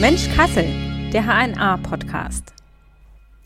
Mensch Kassel, der HNA-Podcast.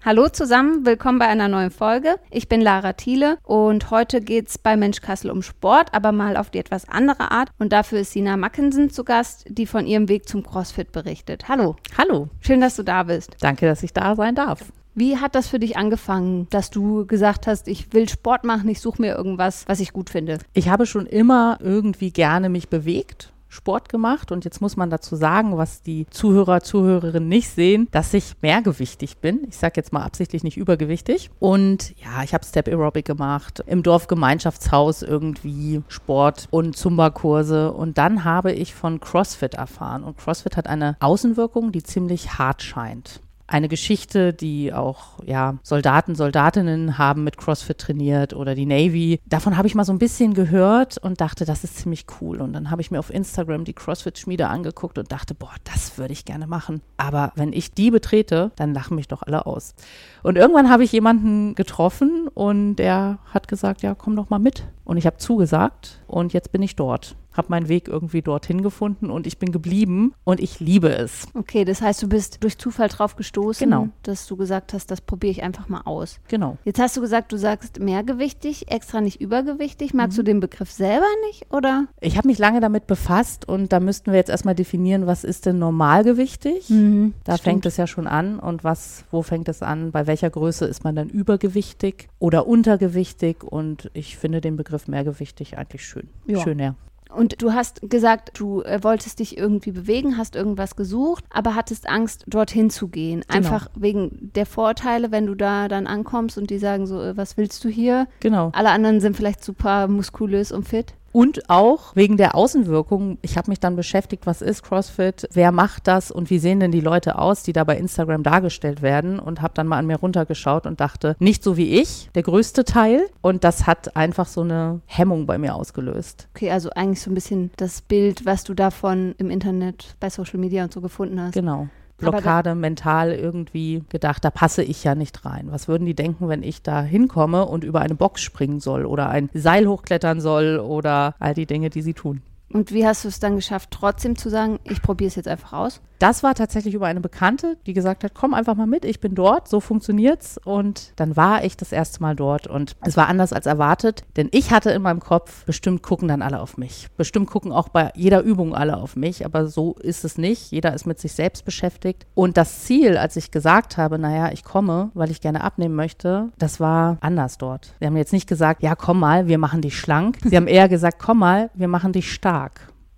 Hallo zusammen, willkommen bei einer neuen Folge. Ich bin Lara Thiele und heute geht es bei Mensch Kassel um Sport, aber mal auf die etwas andere Art. Und dafür ist Sina Mackensen zu Gast, die von ihrem Weg zum CrossFit berichtet. Hallo. Hallo. Schön, dass du da bist. Danke, dass ich da sein darf. Wie hat das für dich angefangen, dass du gesagt hast, ich will Sport machen, ich suche mir irgendwas, was ich gut finde? Ich habe schon immer irgendwie gerne mich bewegt Sport gemacht und jetzt muss man dazu sagen, was die Zuhörer, Zuhörerinnen nicht sehen, dass ich mehrgewichtig bin. Ich sage jetzt mal absichtlich nicht übergewichtig. Und ja, ich habe Step Aerobic gemacht, im Dorfgemeinschaftshaus irgendwie Sport und Zumba-Kurse und dann habe ich von CrossFit erfahren und CrossFit hat eine Außenwirkung, die ziemlich hart scheint eine Geschichte, die auch, ja, Soldaten, Soldatinnen haben mit CrossFit trainiert oder die Navy. Davon habe ich mal so ein bisschen gehört und dachte, das ist ziemlich cool. Und dann habe ich mir auf Instagram die CrossFit-Schmiede angeguckt und dachte, boah, das würde ich gerne machen. Aber wenn ich die betrete, dann lachen mich doch alle aus. Und irgendwann habe ich jemanden getroffen und der hat gesagt, ja, komm doch mal mit. Und ich habe zugesagt und jetzt bin ich dort habe meinen Weg irgendwie dorthin gefunden und ich bin geblieben und ich liebe es. Okay, das heißt, du bist durch Zufall drauf gestoßen, genau. dass du gesagt hast, das probiere ich einfach mal aus. Genau. Jetzt hast du gesagt, du sagst mehrgewichtig, extra nicht übergewichtig. Magst mhm. du den Begriff selber nicht oder? Ich habe mich lange damit befasst und da müssten wir jetzt erstmal definieren, was ist denn normalgewichtig? Mhm, da stimmt. fängt es ja schon an und was, wo fängt es an? Bei welcher Größe ist man dann übergewichtig oder untergewichtig? Und ich finde den Begriff mehrgewichtig eigentlich schön. Ja. Schöner. Und du hast gesagt, du äh, wolltest dich irgendwie bewegen, hast irgendwas gesucht, aber hattest Angst, dorthin zu gehen. Genau. Einfach wegen der Vorteile, wenn du da dann ankommst und die sagen so, äh, was willst du hier? Genau. Alle anderen sind vielleicht super muskulös und fit. Und auch wegen der Außenwirkung. Ich habe mich dann beschäftigt, was ist CrossFit, wer macht das und wie sehen denn die Leute aus, die da bei Instagram dargestellt werden und habe dann mal an mir runtergeschaut und dachte, nicht so wie ich, der größte Teil. Und das hat einfach so eine Hemmung bei mir ausgelöst. Okay, also eigentlich so ein bisschen das Bild, was du davon im Internet bei Social Media und so gefunden hast. Genau. Blockade mental irgendwie gedacht, da passe ich ja nicht rein. Was würden die denken, wenn ich da hinkomme und über eine Box springen soll oder ein Seil hochklettern soll oder all die Dinge, die sie tun? Und wie hast du es dann geschafft, trotzdem zu sagen, ich probiere es jetzt einfach aus? Das war tatsächlich über eine Bekannte, die gesagt hat, komm einfach mal mit, ich bin dort, so funktioniert's. Und dann war ich das erste Mal dort und es war anders als erwartet, denn ich hatte in meinem Kopf, bestimmt gucken dann alle auf mich. Bestimmt gucken auch bei jeder Übung alle auf mich, aber so ist es nicht. Jeder ist mit sich selbst beschäftigt. Und das Ziel, als ich gesagt habe, naja, ich komme, weil ich gerne abnehmen möchte, das war anders dort. Wir haben jetzt nicht gesagt, ja, komm mal, wir machen dich schlank. Sie haben eher gesagt, komm mal, wir machen dich stark.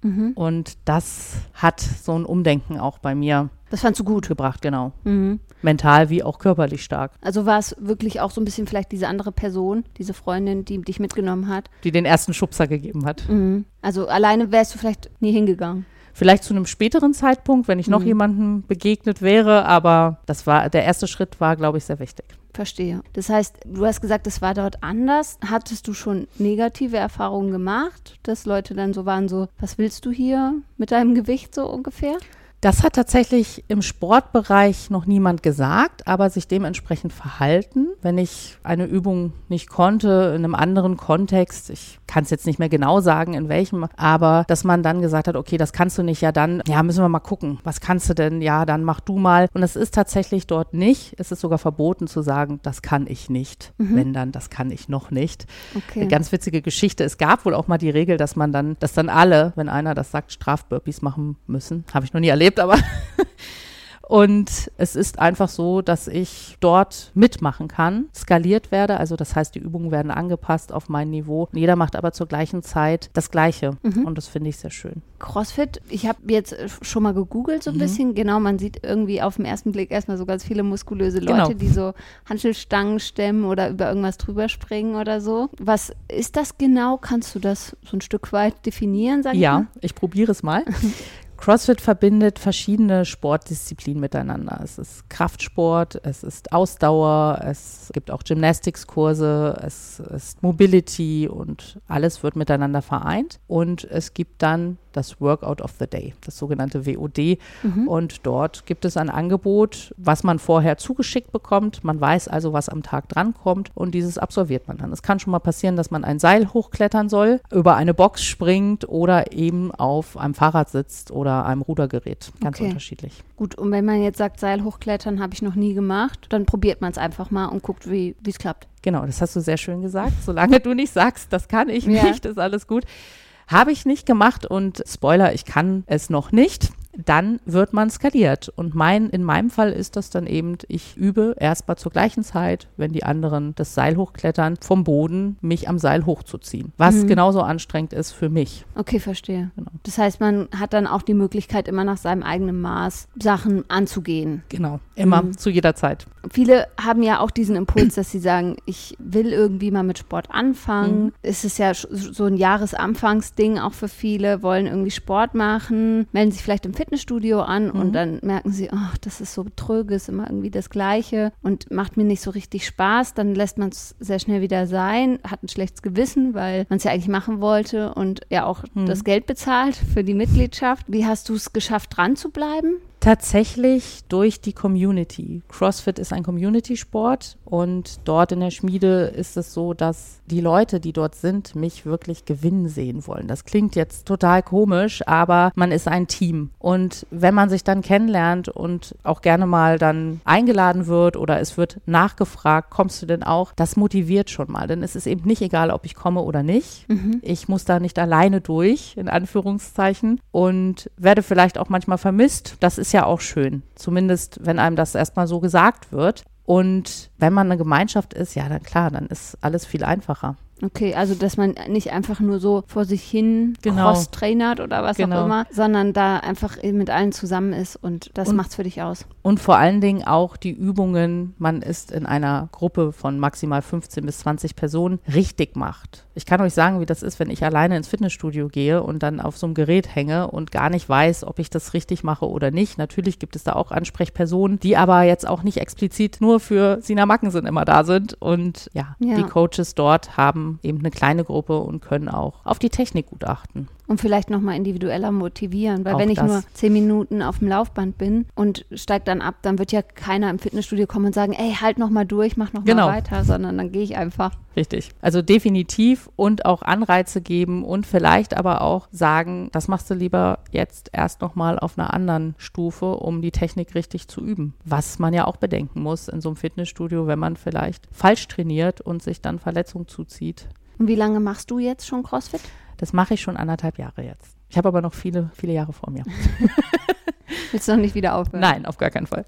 Mhm. Und das hat so ein Umdenken auch bei mir. Das fandst du gut gebracht, genau. Mhm. Mental wie auch körperlich stark. Also war es wirklich auch so ein bisschen vielleicht diese andere Person, diese Freundin, die dich mitgenommen hat? Die den ersten Schubser gegeben hat. Mhm. Also alleine wärst du vielleicht nie hingegangen. Vielleicht zu einem späteren Zeitpunkt, wenn ich noch mhm. jemandem begegnet wäre, aber das war, der erste Schritt war, glaube ich, sehr wichtig. Verstehe. Das heißt, du hast gesagt, es war dort anders. Hattest du schon negative Erfahrungen gemacht, dass Leute dann so waren, so, was willst du hier mit deinem Gewicht so ungefähr? Das hat tatsächlich im Sportbereich noch niemand gesagt, aber sich dementsprechend verhalten. Wenn ich eine Übung nicht konnte, in einem anderen Kontext, ich kann es jetzt nicht mehr genau sagen, in welchem, aber dass man dann gesagt hat, okay, das kannst du nicht, ja dann, ja, müssen wir mal gucken, was kannst du denn, ja, dann mach du mal. Und es ist tatsächlich dort nicht, es ist sogar verboten zu sagen, das kann ich nicht. Mhm. Wenn dann, das kann ich noch nicht. Okay. Eine ganz witzige Geschichte, es gab wohl auch mal die Regel, dass man dann, dass dann alle, wenn einer das sagt, Strafburpees machen müssen. Habe ich noch nie erlebt erlebt, aber Und es ist einfach so, dass ich dort mitmachen kann, skaliert werde. Also das heißt, die Übungen werden angepasst auf mein Niveau. Jeder macht aber zur gleichen Zeit das Gleiche. Mhm. Und das finde ich sehr schön. CrossFit, ich habe jetzt schon mal gegoogelt so ein mhm. bisschen. Genau, man sieht irgendwie auf den ersten Blick erstmal so ganz viele muskulöse Leute, genau. die so Handelstangen stemmen oder über irgendwas drüber springen oder so. Was ist das genau? Kannst du das so ein Stück weit definieren, sag ich Ja, mal? ich probiere es mal. CrossFit verbindet verschiedene Sportdisziplinen miteinander. Es ist Kraftsport, es ist Ausdauer, es gibt auch Gymnastics-Kurse, es ist Mobility und alles wird miteinander vereint. Und es gibt dann das Workout of the Day, das sogenannte WOD. Mhm. Und dort gibt es ein Angebot, was man vorher zugeschickt bekommt. Man weiß also, was am Tag drankommt und dieses absolviert man dann. Es kann schon mal passieren, dass man ein Seil hochklettern soll, über eine Box springt oder eben auf einem Fahrrad sitzt oder einem Rudergerät. Ganz okay. unterschiedlich. Gut, und wenn man jetzt sagt, Seil hochklettern habe ich noch nie gemacht, dann probiert man es einfach mal und guckt, wie es klappt. Genau, das hast du sehr schön gesagt. Solange du nicht sagst, das kann ich ja. nicht, ist alles gut. Habe ich nicht gemacht und Spoiler, ich kann es noch nicht dann wird man skaliert. Und mein, in meinem Fall ist das dann eben, ich übe erstmal zur gleichen Zeit, wenn die anderen das Seil hochklettern, vom Boden mich am Seil hochzuziehen. Was mhm. genauso anstrengend ist für mich. Okay, verstehe. Genau. Das heißt, man hat dann auch die Möglichkeit, immer nach seinem eigenen Maß Sachen anzugehen. Genau, immer, mhm. zu jeder Zeit. Viele haben ja auch diesen Impuls, dass sie sagen, ich will irgendwie mal mit Sport anfangen. Mhm. Es ist ja so ein Jahresanfangsding auch für viele, wollen irgendwie Sport machen, melden sich vielleicht im Fitnessstudio an mhm. und dann merken sie, ach, das ist so tröge, ist immer irgendwie das Gleiche und macht mir nicht so richtig Spaß. Dann lässt man es sehr schnell wieder sein, hat ein schlechtes Gewissen, weil man es ja eigentlich machen wollte und ja auch mhm. das Geld bezahlt für die Mitgliedschaft. Wie hast du es geschafft, dran zu bleiben? Tatsächlich durch die Community. CrossFit ist ein Community-Sport und dort in der Schmiede ist es so, dass die Leute, die dort sind, mich wirklich gewinnen sehen wollen. Das klingt jetzt total komisch, aber man ist ein Team. Und wenn man sich dann kennenlernt und auch gerne mal dann eingeladen wird oder es wird nachgefragt, kommst du denn auch, das motiviert schon mal. Denn es ist eben nicht egal, ob ich komme oder nicht. Mhm. Ich muss da nicht alleine durch, in Anführungszeichen, und werde vielleicht auch manchmal vermisst. Das ist ja auch schön. Zumindest, wenn einem das erstmal so gesagt wird. Und wenn man eine Gemeinschaft ist, ja, dann klar, dann ist alles viel einfacher. Okay, also dass man nicht einfach nur so vor sich hin genau. cross-trainert oder was genau. auch immer, sondern da einfach mit allen zusammen ist und das macht es für dich aus. Und vor allen Dingen auch die Übungen, man ist in einer Gruppe von maximal 15 bis 20 Personen, richtig macht. Ich kann euch sagen, wie das ist, wenn ich alleine ins Fitnessstudio gehe und dann auf so einem Gerät hänge und gar nicht weiß, ob ich das richtig mache oder nicht. Natürlich gibt es da auch Ansprechpersonen, die aber jetzt auch nicht explizit nur für Sina Mackensen immer da sind. Und ja, ja. die Coaches dort haben eben eine kleine Gruppe und können auch auf die Technik gut achten. Und vielleicht nochmal individueller motivieren, weil auch wenn ich das. nur zehn Minuten auf dem Laufband bin und steige dann ab, dann wird ja keiner im Fitnessstudio kommen und sagen, ey, halt nochmal durch, mach nochmal genau. weiter, sondern dann gehe ich einfach. Richtig. Also definitiv und auch Anreize geben und vielleicht aber auch sagen, das machst du lieber jetzt erst nochmal auf einer anderen Stufe, um die Technik richtig zu üben. Was man ja auch bedenken muss in so einem Fitnessstudio, wenn man vielleicht falsch trainiert und sich dann Verletzungen zuzieht. Und wie lange machst du jetzt schon CrossFit? Das mache ich schon anderthalb Jahre jetzt. Ich habe aber noch viele, viele Jahre vor mir. Willst du noch nicht wieder aufhören? Nein, auf gar keinen Fall.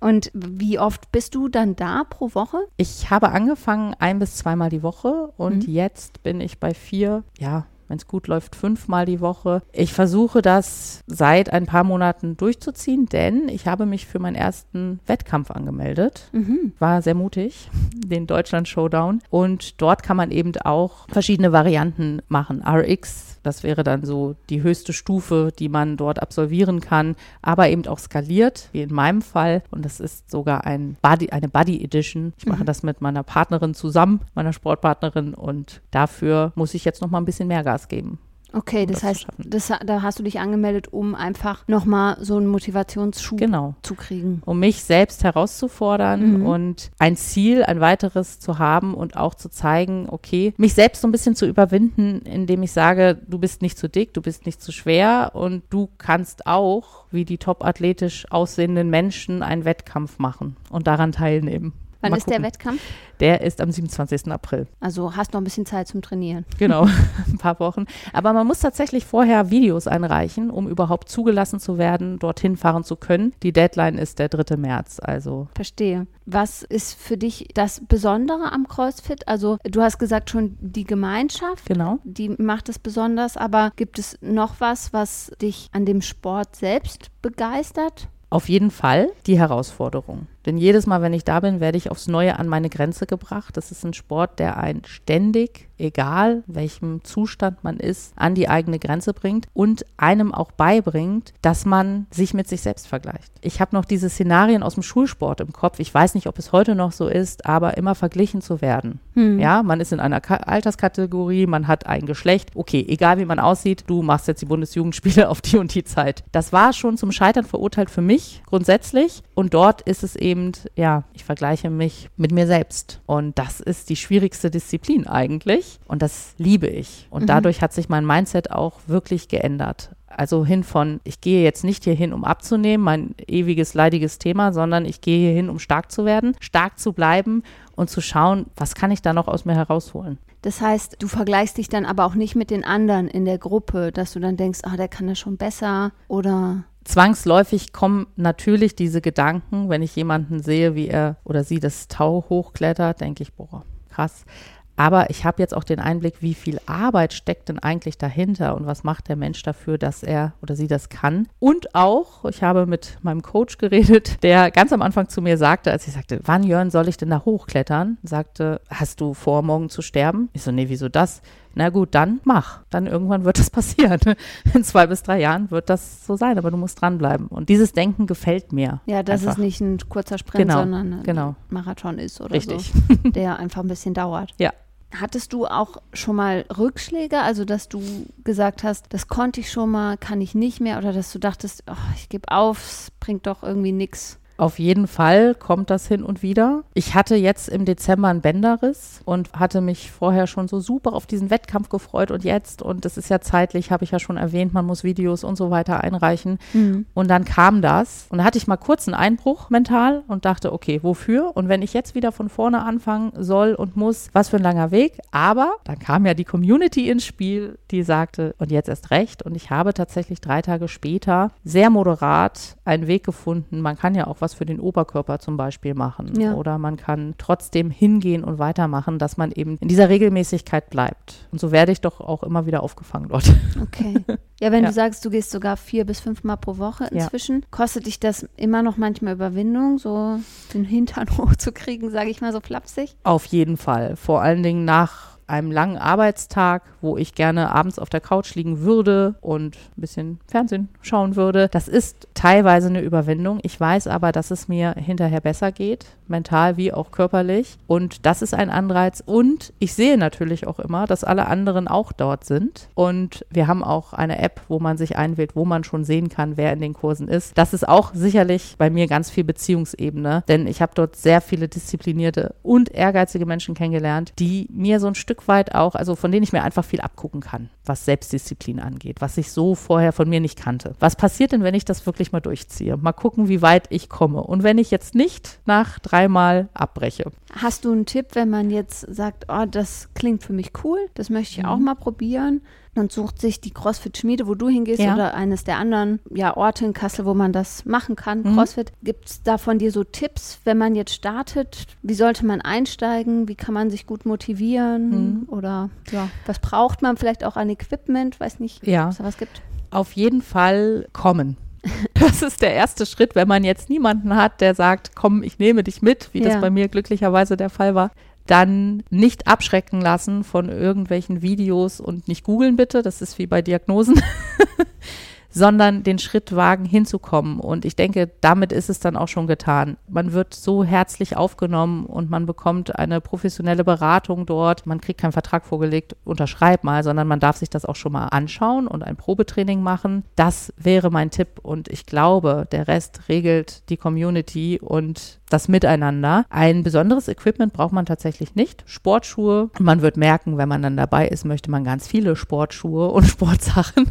Und wie oft bist du dann da pro Woche? Ich habe angefangen ein bis zweimal die Woche und mhm. jetzt bin ich bei vier, ja, wenn es gut läuft, fünfmal die Woche. Ich versuche das seit ein paar Monaten durchzuziehen, denn ich habe mich für meinen ersten Wettkampf angemeldet. Mhm. War sehr mutig, den Deutschland Showdown. Und dort kann man eben auch verschiedene Varianten machen. RX das wäre dann so die höchste Stufe, die man dort absolvieren kann, aber eben auch skaliert, wie in meinem Fall. Und das ist sogar ein Body, eine Buddy Edition. Ich mache mhm. das mit meiner Partnerin zusammen, meiner Sportpartnerin. Und dafür muss ich jetzt noch mal ein bisschen mehr Gas geben. Okay, das, das heißt, das, da hast du dich angemeldet, um einfach nochmal so einen Motivationsschub genau. zu kriegen. Um mich selbst herauszufordern mhm. und ein Ziel, ein weiteres zu haben und auch zu zeigen, okay, mich selbst so ein bisschen zu überwinden, indem ich sage, du bist nicht zu dick, du bist nicht zu schwer und du kannst auch, wie die top athletisch aussehenden Menschen, einen Wettkampf machen und daran teilnehmen. Wann Mal ist gucken. der Wettkampf? Der ist am 27. April. Also hast noch ein bisschen Zeit zum Trainieren. Genau, ein paar Wochen. Aber man muss tatsächlich vorher Videos einreichen, um überhaupt zugelassen zu werden, dorthin fahren zu können. Die Deadline ist der 3. März. Also. Verstehe. Was ist für dich das Besondere am CrossFit? Also du hast gesagt schon die Gemeinschaft. Genau. Die macht es besonders. Aber gibt es noch was, was dich an dem Sport selbst begeistert? Auf jeden Fall die Herausforderung. Denn jedes Mal, wenn ich da bin, werde ich aufs Neue an meine Grenze gebracht. Das ist ein Sport, der einen ständig, egal welchem Zustand man ist, an die eigene Grenze bringt und einem auch beibringt, dass man sich mit sich selbst vergleicht. Ich habe noch diese Szenarien aus dem Schulsport im Kopf. Ich weiß nicht, ob es heute noch so ist, aber immer verglichen zu werden. Hm. Ja, man ist in einer Ka Alterskategorie, man hat ein Geschlecht. Okay, egal wie man aussieht, du machst jetzt die Bundesjugendspiele auf die und die Zeit. Das war schon zum Scheitern verurteilt für mich grundsätzlich. Und dort ist es eben, ja, ich vergleiche mich mit mir selbst. Und das ist die schwierigste Disziplin eigentlich. Und das liebe ich. Und mhm. dadurch hat sich mein Mindset auch wirklich geändert. Also hin von, ich gehe jetzt nicht hier hin, um abzunehmen, mein ewiges leidiges Thema, sondern ich gehe hier hin, um stark zu werden, stark zu bleiben und zu schauen, was kann ich da noch aus mir herausholen. Das heißt, du vergleichst dich dann aber auch nicht mit den anderen in der Gruppe, dass du dann denkst, ah, der kann das schon besser oder zwangsläufig kommen natürlich diese Gedanken, wenn ich jemanden sehe, wie er oder sie das Tau hochklettert, denke ich, boah, krass. Aber ich habe jetzt auch den Einblick, wie viel Arbeit steckt denn eigentlich dahinter und was macht der Mensch dafür, dass er oder sie das kann. Und auch, ich habe mit meinem Coach geredet, der ganz am Anfang zu mir sagte, als ich sagte, wann Jörn soll ich denn da hochklettern? Sagte, hast du vor, morgen zu sterben? Ich so, nee, wieso das? Na gut, dann mach. Dann irgendwann wird das passieren. In zwei bis drei Jahren wird das so sein, aber du musst dranbleiben. Und dieses Denken gefällt mir. Ja, dass einfach. es nicht ein kurzer Sprint, genau, sondern ein genau. Marathon ist oder Richtig. so, der einfach ein bisschen dauert. Ja. Hattest du auch schon mal Rückschläge, also dass du gesagt hast, das konnte ich schon mal, kann ich nicht mehr, oder dass du dachtest, oh, ich gebe auf, es bringt doch irgendwie nichts? Auf jeden Fall kommt das hin und wieder. Ich hatte jetzt im Dezember einen Bänderriss und hatte mich vorher schon so super auf diesen Wettkampf gefreut und jetzt, und das ist ja zeitlich, habe ich ja schon erwähnt, man muss Videos und so weiter einreichen. Mhm. Und dann kam das und da hatte ich mal kurz einen Einbruch mental und dachte, okay, wofür? Und wenn ich jetzt wieder von vorne anfangen soll und muss, was für ein langer Weg. Aber dann kam ja die Community ins Spiel, die sagte, und jetzt erst recht. Und ich habe tatsächlich drei Tage später sehr moderat einen Weg gefunden. Man kann ja auch was was für den Oberkörper zum Beispiel machen. Ja. Oder man kann trotzdem hingehen und weitermachen, dass man eben in dieser Regelmäßigkeit bleibt. Und so werde ich doch auch immer wieder aufgefangen dort. Okay. Ja, wenn ja. du sagst, du gehst sogar vier bis fünf Mal pro Woche inzwischen, ja. kostet dich das immer noch manchmal Überwindung, so den Hintern hochzukriegen, sage ich mal so flapsig? Auf jeden Fall. Vor allen Dingen nach einem langen Arbeitstag, wo ich gerne abends auf der Couch liegen würde und ein bisschen Fernsehen schauen würde. Das ist teilweise eine Überwindung. Ich weiß aber, dass es mir hinterher besser geht, mental wie auch körperlich. Und das ist ein Anreiz. Und ich sehe natürlich auch immer, dass alle anderen auch dort sind. Und wir haben auch eine App, wo man sich einwählt, wo man schon sehen kann, wer in den Kursen ist. Das ist auch sicherlich bei mir ganz viel Beziehungsebene, denn ich habe dort sehr viele disziplinierte und ehrgeizige Menschen kennengelernt, die mir so ein Stück weit auch, also von denen ich mir einfach viel abgucken kann, was Selbstdisziplin angeht, was ich so vorher von mir nicht kannte. Was passiert denn, wenn ich das wirklich mal durchziehe? Mal gucken, wie weit ich komme. Und wenn ich jetzt nicht nach dreimal abbreche. Hast du einen Tipp, wenn man jetzt sagt, oh, das klingt für mich cool, das möchte ich mhm. auch mal probieren? Und sucht sich die CrossFit-Schmiede, wo du hingehst ja. oder eines der anderen ja, Orte in Kassel, wo man das machen kann, mhm. CrossFit. Gibt es da von dir so Tipps, wenn man jetzt startet? Wie sollte man einsteigen? Wie kann man sich gut motivieren? Mhm. Oder ja, was braucht man vielleicht auch an Equipment? Weiß nicht, ja. ob es da was gibt. Auf jeden Fall kommen. Das ist der erste Schritt, wenn man jetzt niemanden hat, der sagt, komm, ich nehme dich mit, wie ja. das bei mir glücklicherweise der Fall war dann nicht abschrecken lassen von irgendwelchen Videos und nicht googeln bitte, das ist wie bei Diagnosen, sondern den Schritt wagen hinzukommen. Und ich denke, damit ist es dann auch schon getan. Man wird so herzlich aufgenommen und man bekommt eine professionelle Beratung dort. Man kriegt keinen Vertrag vorgelegt, unterschreib mal, sondern man darf sich das auch schon mal anschauen und ein Probetraining machen. Das wäre mein Tipp. Und ich glaube, der Rest regelt die Community und das Miteinander. Ein besonderes Equipment braucht man tatsächlich nicht. Sportschuhe. Man wird merken, wenn man dann dabei ist, möchte man ganz viele Sportschuhe und Sportsachen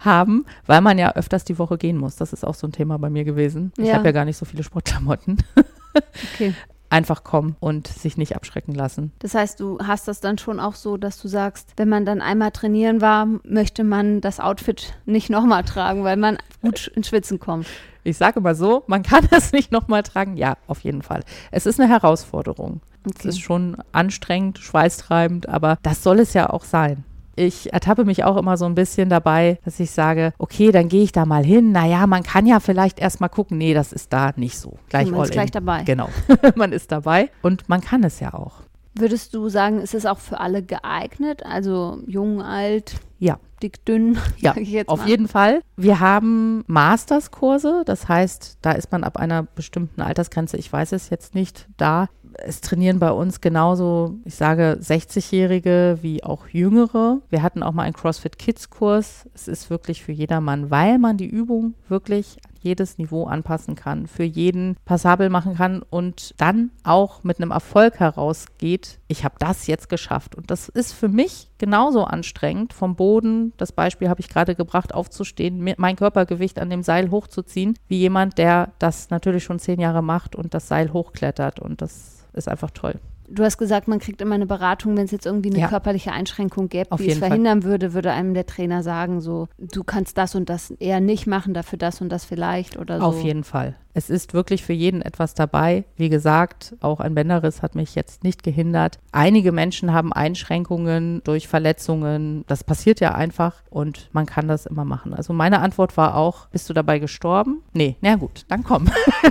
haben, weil man ja öfters die Woche gehen muss. Das ist auch so ein Thema bei mir gewesen. Ja. Ich habe ja gar nicht so viele Sportklamotten. okay einfach kommen und sich nicht abschrecken lassen. Das heißt, du hast das dann schon auch so, dass du sagst, wenn man dann einmal trainieren war, möchte man das Outfit nicht nochmal tragen, weil man gut ins Schwitzen kommt. Ich sage mal so, man kann es nicht nochmal tragen. Ja, auf jeden Fall. Es ist eine Herausforderung. Okay. Es ist schon anstrengend, schweißtreibend, aber das soll es ja auch sein. Ich ertappe mich auch immer so ein bisschen dabei, dass ich sage, okay, dann gehe ich da mal hin. Naja, man kann ja vielleicht erst mal gucken. Nee, das ist da nicht so. Gleich man ist gleich dabei. Genau. man ist dabei und man kann es ja auch. Würdest du sagen, ist es auch für alle geeignet? Also jung, alt? Ja. Dünn? Ja, auf mal. jeden Fall. Wir haben Masterskurse, das heißt, da ist man ab einer bestimmten Altersgrenze, ich weiß es jetzt nicht, da es trainieren bei uns genauso, ich sage 60-Jährige wie auch Jüngere. Wir hatten auch mal einen CrossFit Kids Kurs. Es ist wirklich für jedermann, weil man die Übung wirklich jedes Niveau anpassen kann, für jeden passabel machen kann und dann auch mit einem Erfolg herausgeht, ich habe das jetzt geschafft. Und das ist für mich genauso anstrengend, vom Boden, das Beispiel habe ich gerade gebracht, aufzustehen, mein Körpergewicht an dem Seil hochzuziehen, wie jemand, der das natürlich schon zehn Jahre macht und das Seil hochklettert. Und das ist einfach toll. Du hast gesagt, man kriegt immer eine Beratung, wenn es jetzt irgendwie eine ja. körperliche Einschränkung gäbe, Auf die es verhindern Fall. würde, würde einem der Trainer sagen, so, du kannst das und das eher nicht machen, dafür das und das vielleicht oder so. Auf jeden Fall. Es ist wirklich für jeden etwas dabei. Wie gesagt, auch ein Bänderriss hat mich jetzt nicht gehindert. Einige Menschen haben Einschränkungen durch Verletzungen. Das passiert ja einfach und man kann das immer machen. Also meine Antwort war auch, bist du dabei gestorben? Nee, na gut, dann komm.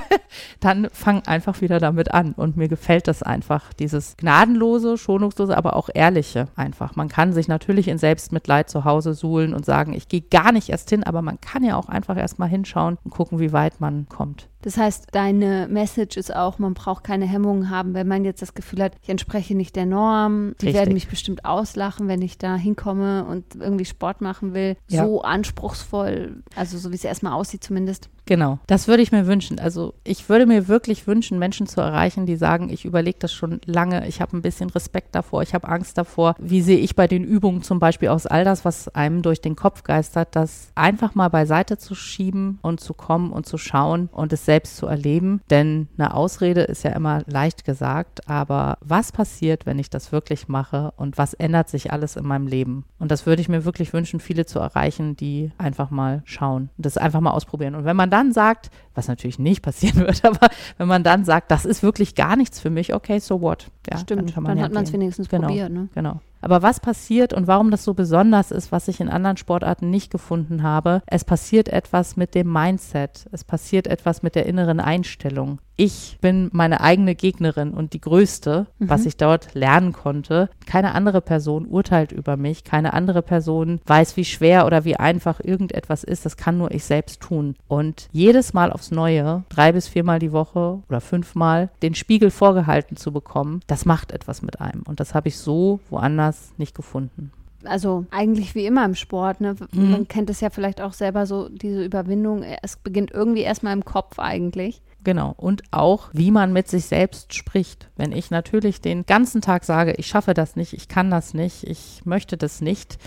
dann fang einfach wieder damit an. Und mir gefällt das einfach, dieses gnadenlose, schonungslose, aber auch ehrliche einfach. Man kann sich natürlich in Selbstmitleid zu Hause suhlen und sagen, ich gehe gar nicht erst hin, aber man kann ja auch einfach erst mal hinschauen und gucken, wie weit man kommt. Das heißt, deine Message ist auch, man braucht keine Hemmungen haben, wenn man jetzt das Gefühl hat, ich entspreche nicht der Norm, die Richtig. werden mich bestimmt auslachen, wenn ich da hinkomme und irgendwie Sport machen will. Ja. So anspruchsvoll, also so wie es erstmal aussieht zumindest. Genau, das würde ich mir wünschen. Also ich würde mir wirklich wünschen, Menschen zu erreichen, die sagen, ich überlege das schon lange, ich habe ein bisschen Respekt davor, ich habe Angst davor. Wie sehe ich bei den Übungen zum Beispiel aus all das, was einem durch den Kopf geistert, das einfach mal beiseite zu schieben und zu kommen und zu schauen und es selbst zu erleben. Denn eine Ausrede ist ja immer leicht gesagt, aber was passiert, wenn ich das wirklich mache und was ändert sich alles in meinem Leben? Und das würde ich mir wirklich wünschen, viele zu erreichen, die einfach mal schauen und das einfach mal ausprobieren. Und wenn man dann sagt, was natürlich nicht passieren wird, aber wenn man dann sagt, das ist wirklich gar nichts für mich, okay, so what? Ja, Stimmt, dann, dann ja hat man es wenigstens genau, probiert. Ne? Genau. Aber was passiert und warum das so besonders ist, was ich in anderen Sportarten nicht gefunden habe, es passiert etwas mit dem Mindset. Es passiert etwas mit der inneren Einstellung. Ich bin meine eigene Gegnerin und die größte, mhm. was ich dort lernen konnte. Keine andere Person urteilt über mich. Keine andere Person weiß, wie schwer oder wie einfach irgendetwas ist. Das kann nur ich selbst tun. Und jedes Mal aufs Neue, drei bis viermal die Woche oder fünfmal, den Spiegel vorgehalten zu bekommen, das macht etwas mit einem. Und das habe ich so woanders das nicht gefunden. Also eigentlich wie immer im Sport, ne? Mhm. Man kennt es ja vielleicht auch selber so, diese Überwindung, es beginnt irgendwie erstmal im Kopf eigentlich. Genau. Und auch, wie man mit sich selbst spricht. Wenn ich natürlich den ganzen Tag sage, ich schaffe das nicht, ich kann das nicht, ich möchte das nicht,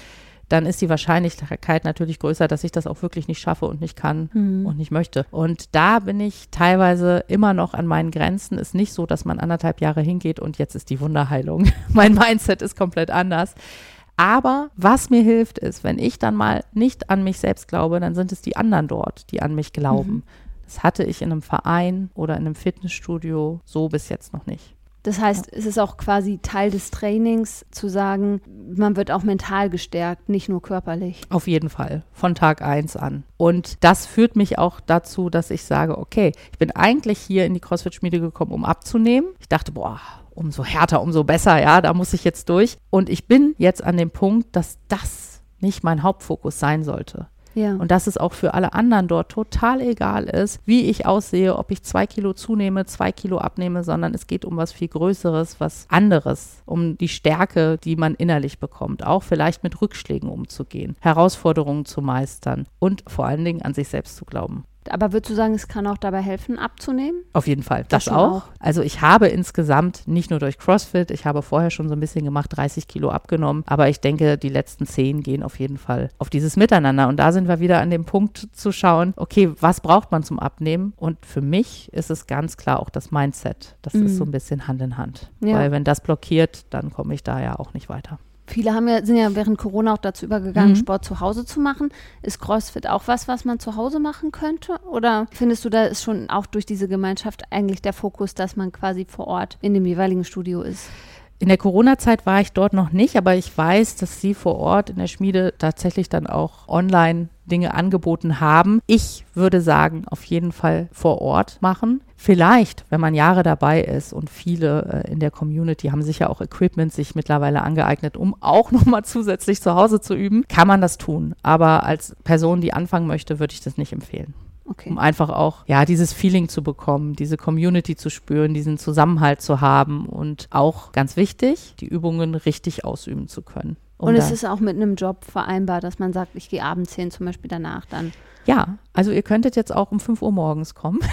dann ist die Wahrscheinlichkeit natürlich größer, dass ich das auch wirklich nicht schaffe und nicht kann mhm. und nicht möchte. Und da bin ich teilweise immer noch an meinen Grenzen. Ist nicht so, dass man anderthalb Jahre hingeht und jetzt ist die Wunderheilung. mein Mindset ist komplett anders. Aber was mir hilft, ist, wenn ich dann mal nicht an mich selbst glaube, dann sind es die anderen dort, die an mich glauben. Mhm. Das hatte ich in einem Verein oder in einem Fitnessstudio so bis jetzt noch nicht. Das heißt, es ist auch quasi Teil des Trainings zu sagen, man wird auch mental gestärkt, nicht nur körperlich. Auf jeden Fall, von Tag 1 an. Und das führt mich auch dazu, dass ich sage, okay, ich bin eigentlich hier in die CrossFit-Schmiede gekommen, um abzunehmen. Ich dachte, boah, umso härter, umso besser, ja, da muss ich jetzt durch. Und ich bin jetzt an dem Punkt, dass das nicht mein Hauptfokus sein sollte. Ja. Und dass es auch für alle anderen dort total egal ist, wie ich aussehe, ob ich zwei Kilo zunehme, zwei Kilo abnehme, sondern es geht um was viel Größeres, was anderes, um die Stärke, die man innerlich bekommt, auch vielleicht mit Rückschlägen umzugehen, Herausforderungen zu meistern und vor allen Dingen an sich selbst zu glauben. Aber würdest du sagen, es kann auch dabei helfen, abzunehmen? Auf jeden Fall. Das, das auch. auch. Also ich habe insgesamt nicht nur durch CrossFit, ich habe vorher schon so ein bisschen gemacht, 30 Kilo abgenommen. Aber ich denke, die letzten 10 gehen auf jeden Fall auf dieses Miteinander. Und da sind wir wieder an dem Punkt zu schauen, okay, was braucht man zum Abnehmen? Und für mich ist es ganz klar auch das Mindset. Das mhm. ist so ein bisschen Hand in Hand. Ja. Weil wenn das blockiert, dann komme ich da ja auch nicht weiter. Viele haben ja, sind ja während Corona auch dazu übergegangen, mhm. Sport zu Hause zu machen. Ist CrossFit auch was, was man zu Hause machen könnte? Oder findest du, da ist schon auch durch diese Gemeinschaft eigentlich der Fokus, dass man quasi vor Ort in dem jeweiligen Studio ist? In der Corona-Zeit war ich dort noch nicht, aber ich weiß, dass Sie vor Ort in der Schmiede tatsächlich dann auch online Dinge angeboten haben. Ich würde sagen, auf jeden Fall vor Ort machen. Vielleicht, wenn man Jahre dabei ist und viele äh, in der Community haben sicher auch Equipment sich mittlerweile angeeignet, um auch nochmal zusätzlich zu Hause zu üben, kann man das tun. Aber als Person, die anfangen möchte, würde ich das nicht empfehlen. Okay. Um einfach auch, ja, dieses Feeling zu bekommen, diese Community zu spüren, diesen Zusammenhalt zu haben und auch ganz wichtig, die Übungen richtig ausüben zu können. Um und es ist auch mit einem Job vereinbar, dass man sagt, ich gehe abends hin, zum Beispiel danach dann. Ja, also ihr könntet jetzt auch um 5 Uhr morgens kommen.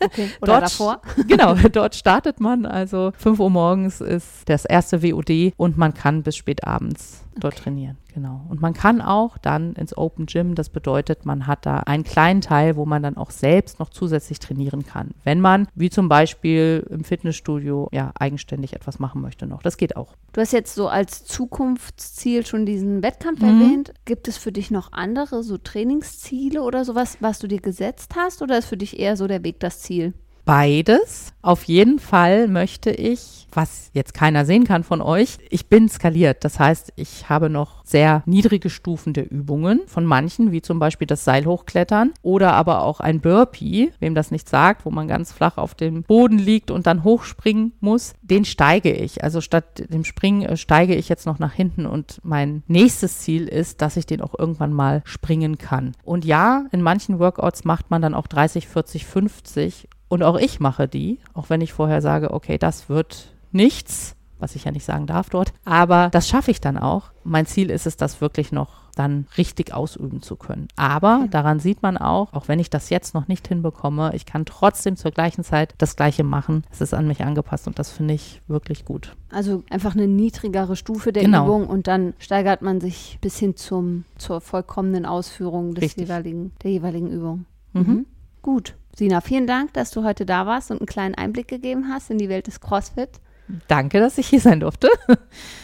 Okay, oder dort, davor. genau, dort startet man. Also 5 Uhr morgens ist das erste WOD und man kann bis spät abends dort okay. trainieren. Genau. Und man kann auch dann ins Open Gym, das bedeutet, man hat da einen kleinen Teil, wo man dann auch selbst noch zusätzlich trainieren kann. Wenn man, wie zum Beispiel im Fitnessstudio, ja, eigenständig etwas machen möchte noch. Das geht auch. Du hast jetzt so als Zukunftsziel schon diesen Wettkampf mhm. erwähnt. Gibt es für dich noch andere so Trainingsziele oder sowas, was du dir gesetzt hast? Oder ist für dich eher so der Weg das Ziel? Beides. Auf jeden Fall möchte ich, was jetzt keiner sehen kann von euch, ich bin skaliert. Das heißt, ich habe noch sehr niedrige Stufen der Übungen von manchen, wie zum Beispiel das Seil hochklettern oder aber auch ein Burpee, wem das nicht sagt, wo man ganz flach auf dem Boden liegt und dann hochspringen muss, den steige ich. Also statt dem Springen äh, steige ich jetzt noch nach hinten und mein nächstes Ziel ist, dass ich den auch irgendwann mal springen kann. Und ja, in manchen Workouts macht man dann auch 30, 40, 50 und auch ich mache die, auch wenn ich vorher sage, okay, das wird nichts, was ich ja nicht sagen darf dort. Aber das schaffe ich dann auch. Mein Ziel ist es, das wirklich noch dann richtig ausüben zu können. Aber okay. daran sieht man auch, auch wenn ich das jetzt noch nicht hinbekomme, ich kann trotzdem zur gleichen Zeit das Gleiche machen. Es ist an mich angepasst und das finde ich wirklich gut. Also einfach eine niedrigere Stufe der genau. Übung und dann steigert man sich bis hin zum, zur vollkommenen Ausführung des jeweiligen, der jeweiligen Übung. Mhm. Mhm. Gut. Sina, vielen Dank, dass du heute da warst und einen kleinen Einblick gegeben hast in die Welt des CrossFit. Danke, dass ich hier sein durfte.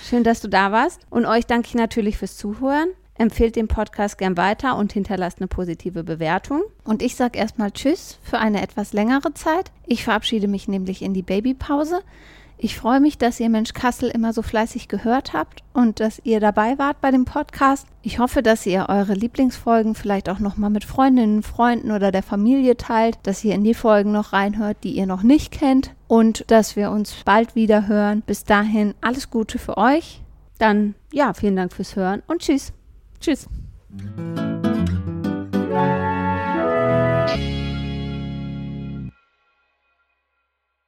Schön, dass du da warst. Und euch danke ich natürlich fürs Zuhören. Empfehlt den Podcast gern weiter und hinterlasst eine positive Bewertung. Und ich sage erstmal Tschüss für eine etwas längere Zeit. Ich verabschiede mich nämlich in die Babypause. Ich freue mich, dass ihr Mensch Kassel immer so fleißig gehört habt und dass ihr dabei wart bei dem Podcast. Ich hoffe, dass ihr eure Lieblingsfolgen vielleicht auch nochmal mit Freundinnen, Freunden oder der Familie teilt, dass ihr in die Folgen noch reinhört, die ihr noch nicht kennt und dass wir uns bald wieder hören. Bis dahin alles Gute für euch. Dann ja, vielen Dank fürs Hören und tschüss. Tschüss.